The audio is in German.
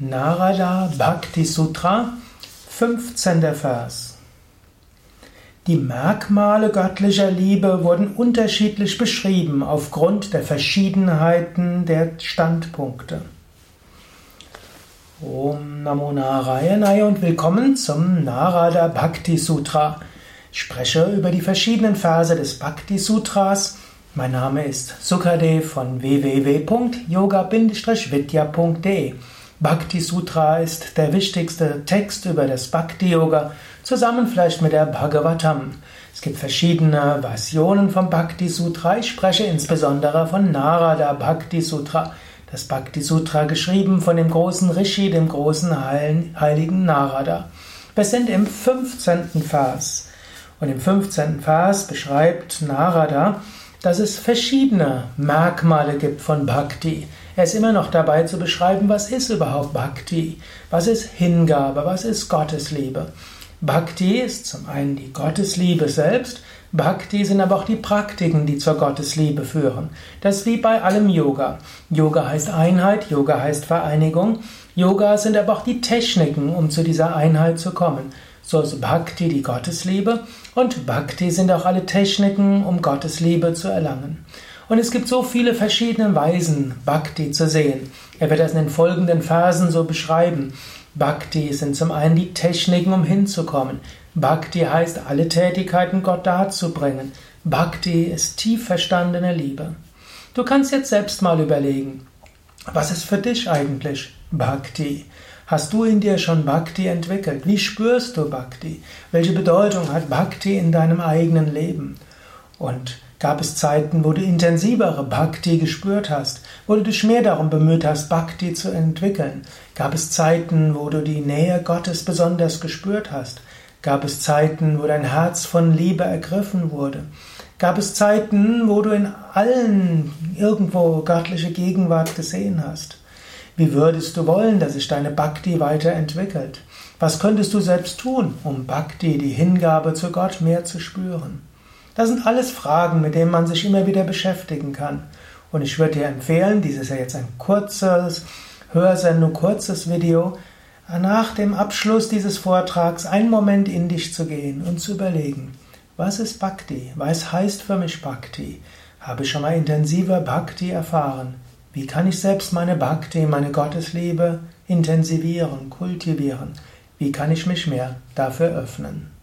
Narada Bhakti Sutra, 15. Vers. Die Merkmale göttlicher Liebe wurden unterschiedlich beschrieben aufgrund der Verschiedenheiten der Standpunkte. Om Namo Narayanaya und willkommen zum Narada Bhakti Sutra. Ich spreche über die verschiedenen Verse des Bhakti Sutras. Mein Name ist Sukadev von www.yoga-vidya.de. Bhakti Sutra ist der wichtigste Text über das Bhakti Yoga, zusammen vielleicht mit der Bhagavatam. Es gibt verschiedene Versionen vom Bhakti Sutra. Ich spreche insbesondere von Narada Bhakti Sutra. Das Bhakti Sutra geschrieben von dem großen Rishi, dem großen heiligen Narada. Wir sind im 15. Vers. Und im 15. Vers beschreibt Narada, dass es verschiedene Merkmale gibt von Bhakti. Er ist immer noch dabei zu beschreiben, was ist überhaupt Bhakti? Was ist Hingabe? Was ist Gottesliebe? Bhakti ist zum einen die Gottesliebe selbst, Bhakti sind aber auch die Praktiken, die zur Gottesliebe führen. Das ist wie bei allem Yoga. Yoga heißt Einheit, Yoga heißt Vereinigung. Yoga sind aber auch die Techniken, um zu dieser Einheit zu kommen. So ist Bhakti die Gottesliebe und Bhakti sind auch alle Techniken, um Gottesliebe zu erlangen. Und es gibt so viele verschiedene Weisen, Bhakti zu sehen. Er wird das in den folgenden Versen so beschreiben. Bhakti sind zum einen die Techniken, um hinzukommen. Bhakti heißt, alle Tätigkeiten Gott darzubringen. Bhakti ist tief verstandene Liebe. Du kannst jetzt selbst mal überlegen, was ist für dich eigentlich Bhakti? Hast du in dir schon Bhakti entwickelt? Wie spürst du Bhakti? Welche Bedeutung hat Bhakti in deinem eigenen Leben? Und Gab es Zeiten, wo du intensivere Bhakti gespürt hast, wo du dich mehr darum bemüht hast, Bhakti zu entwickeln? Gab es Zeiten, wo du die Nähe Gottes besonders gespürt hast? Gab es Zeiten, wo dein Herz von Liebe ergriffen wurde? Gab es Zeiten, wo du in allen irgendwo göttliche Gegenwart gesehen hast? Wie würdest du wollen, dass sich deine Bhakti weiterentwickelt? Was könntest du selbst tun, um Bhakti, die Hingabe zu Gott, mehr zu spüren? Das sind alles Fragen, mit denen man sich immer wieder beschäftigen kann. Und ich würde dir empfehlen, dieses ist ja jetzt ein kurzes Hörsendung, kurzes Video, nach dem Abschluss dieses Vortrags einen Moment in dich zu gehen und zu überlegen, was ist Bhakti? Was heißt für mich Bhakti? Habe ich schon mal intensiver Bhakti erfahren? Wie kann ich selbst meine Bhakti, meine Gottesliebe intensivieren, kultivieren? Wie kann ich mich mehr dafür öffnen?